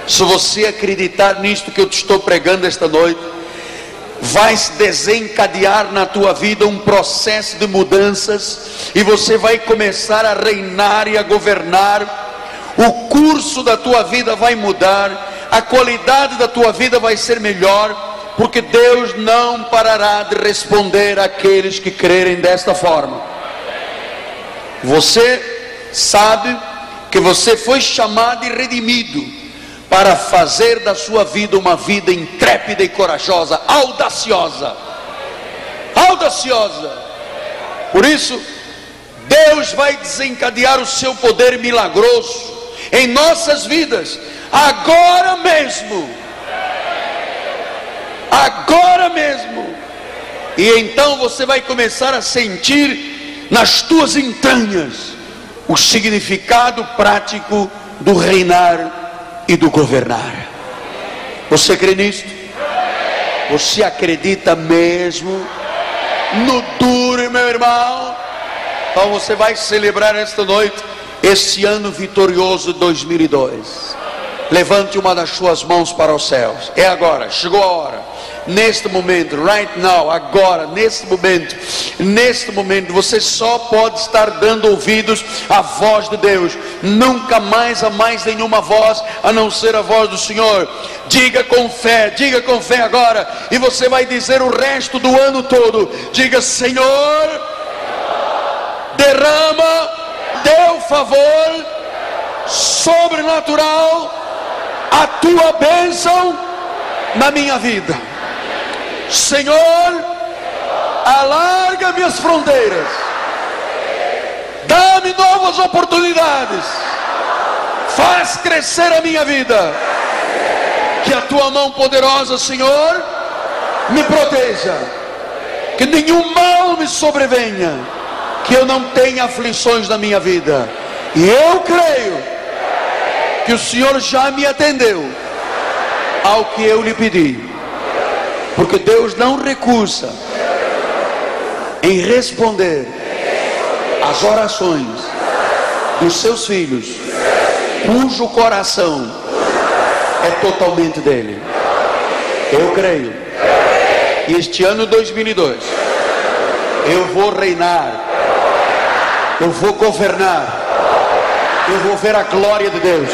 se você acreditar nisto que eu te estou pregando esta noite, vai se desencadear na tua vida um processo de mudanças e você vai começar a reinar e a governar. O curso da tua vida vai mudar, a qualidade da tua vida vai ser melhor, porque Deus não parará de responder àqueles que crerem desta forma. Você sabe que você foi chamado e redimido para fazer da sua vida uma vida intrépida e corajosa, audaciosa. Audaciosa. Por isso, Deus vai desencadear o seu poder milagroso em nossas vidas, agora mesmo. Agora mesmo. E então você vai começar a sentir nas tuas entranhas o significado prático do reinar e do governar. Você crê nisto? Você acredita mesmo no duro, meu irmão? Então você vai celebrar esta noite esse ano vitorioso 2002. Levante uma das suas mãos para os céus. É agora, chegou a hora neste momento, right now, agora, neste momento, neste momento, você só pode estar dando ouvidos à voz de Deus, nunca mais a mais nenhuma voz a não ser a voz do Senhor. Diga com fé, diga com fé agora, e você vai dizer o resto do ano todo: diga, Senhor, derrama teu favor sobrenatural, a tua bênção na minha vida. Senhor, alarga minhas fronteiras, dá-me novas oportunidades, faz crescer a minha vida, que a tua mão poderosa, Senhor, me proteja, que nenhum mal me sobrevenha, que eu não tenha aflições na minha vida, e eu creio que o Senhor já me atendeu ao que eu lhe pedi porque Deus não recusa em responder às orações dos seus filhos, cujo coração é totalmente dele. Eu creio que este ano 2002 eu vou reinar, eu vou governar, eu vou ver a glória de Deus.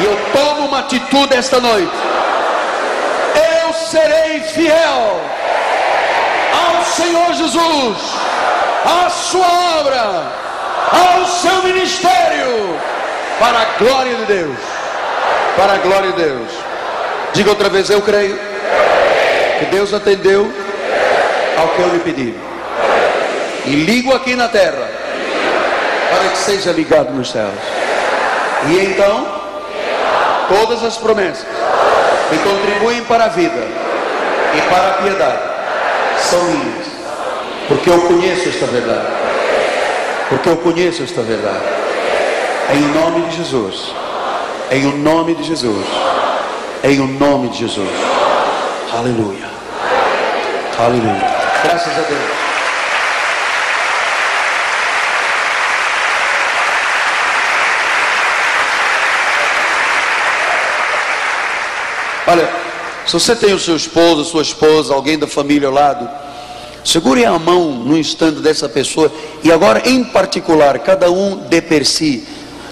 E eu tomo uma atitude esta noite serei fiel ao Senhor Jesus, à sua obra, ao seu ministério, para a glória de Deus. Para a glória de Deus. Diga outra vez, eu creio que Deus atendeu ao que eu lhe pedi. E ligo aqui na terra para que seja ligado nos céus. E então, todas as promessas que contribuem para a vida e para a piedade são minhas, porque eu conheço esta verdade. Porque eu conheço esta verdade. Em nome de Jesus. Em o nome de Jesus. Em o nome de Jesus. Aleluia. Aleluia. Graças a Deus. Olha, se você tem o seu esposo, sua esposa, alguém da família ao lado, segure a mão no instante dessa pessoa e agora, em particular, cada um de per si.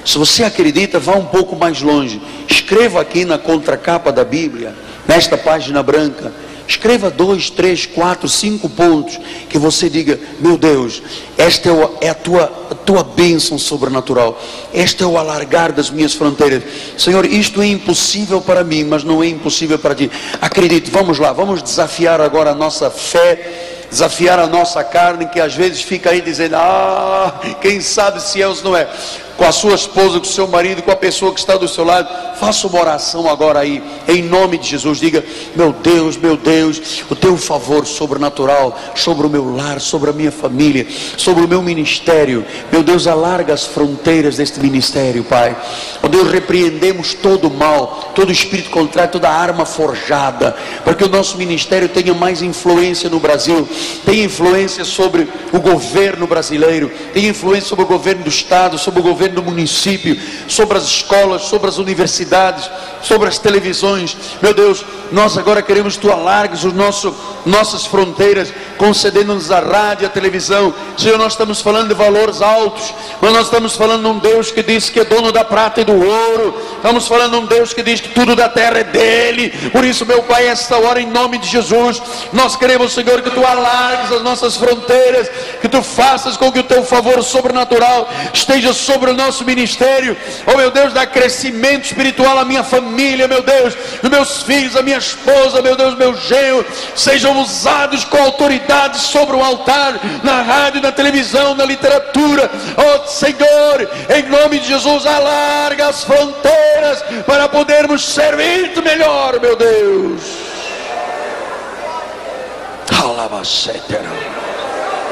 Se você acredita, vá um pouco mais longe. Escreva aqui na contracapa da Bíblia, nesta página branca, Escreva dois, três, quatro, cinco pontos que você diga: Meu Deus, esta é, a tua, a tua bênção sobrenatural, este é o alargar das minhas fronteiras. Senhor, isto é impossível para mim, mas não é impossível para ti. Acredite, vamos lá, vamos desafiar agora a nossa fé desafiar a nossa carne que às vezes fica aí dizendo: Ah, quem sabe se é ou se não é com a sua esposa, com o seu marido, com a pessoa que está do seu lado. Faça uma oração agora aí, em nome de Jesus. Diga: Meu Deus, meu Deus, o teu favor sobrenatural sobre o meu lar, sobre a minha família, sobre o meu ministério. Meu Deus, alarga as fronteiras deste ministério, Pai. Ó Deus, repreendemos todo o mal, todo espírito contrário, toda arma forjada, para que o nosso ministério tenha mais influência no Brasil, tenha influência sobre o governo brasileiro, tenha influência sobre o governo do Estado, sobre o governo do município, sobre as escolas, sobre as universidades, sobre as televisões. Meu Deus, nós agora queremos que tu alargues os nosso, nossas fronteiras, concedendo-nos a rádio, a televisão. Senhor, nós estamos falando de valores altos, mas nós estamos falando de um Deus que diz que é dono da prata e do ouro. Estamos falando de um Deus que diz que tudo da terra é dele. Por isso, meu Pai, esta hora, em nome de Jesus, nós queremos, Senhor, que tu alargues as nossas fronteiras, que tu faças com que o teu favor sobrenatural esteja sobre o nosso ministério. Oh, meu Deus, dá crescimento espiritual à minha família, meu Deus, os meus filhos, a minha esposa, meu Deus, meu genro, sejam usados com autoridade sobre o altar, na rádio, na televisão, na literatura. Oh, Senhor, em nome de Jesus, alarga as fronteiras para podermos servir-te melhor, meu Deus.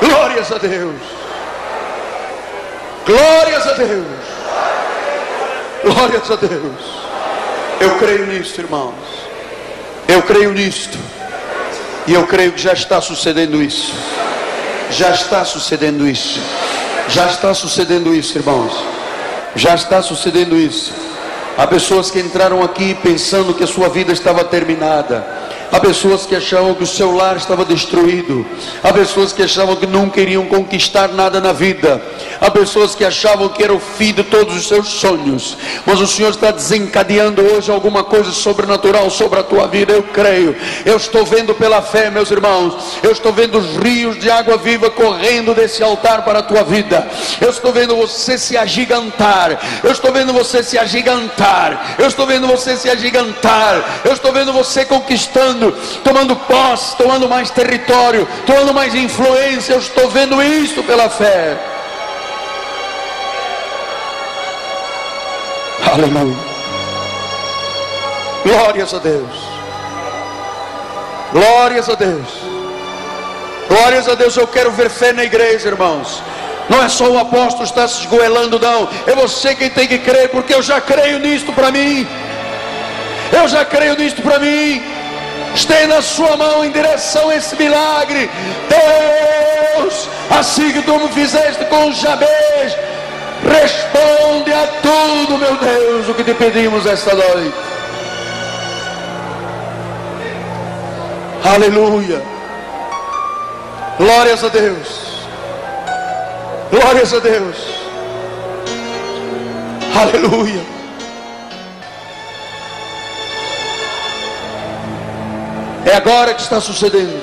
Glórias a Deus. Glórias a Deus. Glórias a Deus. Eu creio nisto, irmãos. Eu creio nisto. E eu creio que já está sucedendo isso. Já está sucedendo isso. Já está sucedendo isso, irmãos. Já está sucedendo isso. Há pessoas que entraram aqui pensando que a sua vida estava terminada Há pessoas que achavam que o seu lar estava destruído. Há pessoas que achavam que não queriam conquistar nada na vida. Há pessoas que achavam que era o fim de todos os seus sonhos. Mas o Senhor está desencadeando hoje alguma coisa sobrenatural sobre a tua vida. Eu creio. Eu estou vendo pela fé, meus irmãos. Eu estou vendo os rios de água viva correndo desse altar para a tua vida. Eu estou vendo você se agigantar. Eu estou vendo você se agigantar. Eu estou vendo você se agigantar. Eu estou vendo você conquistando tomando, tomando posse, tomando mais território, tomando mais influência. Eu estou vendo isso pela fé. Aleluia. Glórias a Deus. Glórias a Deus. Glórias a Deus. Eu quero ver fé na igreja, irmãos. Não é só o apóstolo estar se esgoelando, não. É você quem tem que crer, porque eu já creio nisto para mim. Eu já creio nisto para mim estenda a sua mão em direção a esse milagre. Deus, assim que tu me fizeste com Jabez, responde a tudo, meu Deus, o que te pedimos esta noite. Aleluia. Glórias a Deus. Glórias a Deus. Aleluia. É agora que está sucedendo.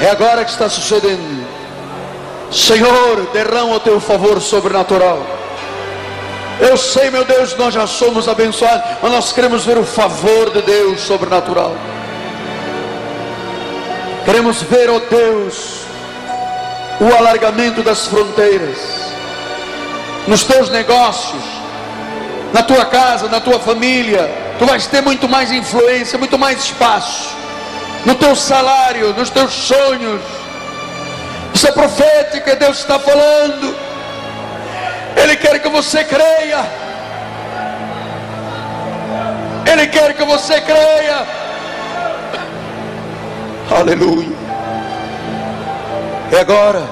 É agora que está sucedendo. Senhor, derrama o teu favor sobrenatural. Eu sei, meu Deus, nós já somos abençoados, mas nós queremos ver o favor de Deus sobrenatural. Queremos ver, ó oh Deus, o alargamento das fronteiras nos teus negócios, na tua casa, na tua família tu vais ter muito mais influência, muito mais espaço no teu salário, nos teus sonhos. Isso é profético, Deus está falando. Ele quer que você creia. Ele quer que você creia. Aleluia. E agora,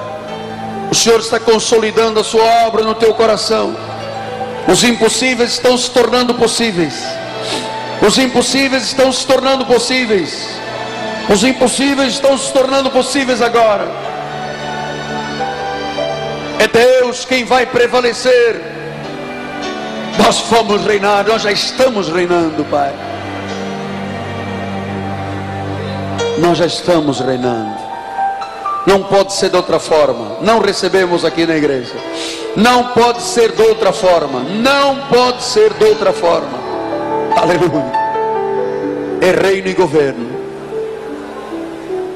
o Senhor está consolidando a sua obra no teu coração. Os impossíveis estão se tornando possíveis. Os impossíveis estão se tornando possíveis. Os impossíveis estão se tornando possíveis agora. É Deus quem vai prevalecer. Nós fomos reinar, nós já estamos reinando, Pai. Nós já estamos reinando. Não pode ser de outra forma. Não recebemos aqui na igreja. Não pode ser de outra forma. Não pode ser de outra forma. Aleluia. É reino e governo.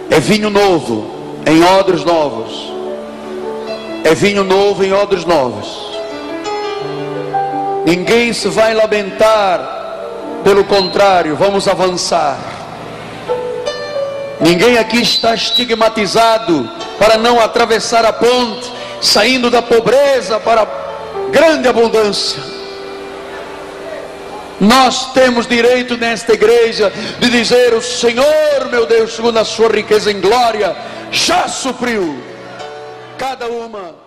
É vinho novo em odres novos. É vinho novo em odres novos. Ninguém se vai lamentar. Pelo contrário, vamos avançar. Ninguém aqui está estigmatizado para não atravessar a ponte, saindo da pobreza para grande abundância. Nós temos direito nesta igreja de dizer: O Senhor, meu Deus, segundo a sua riqueza em glória, já supriu cada uma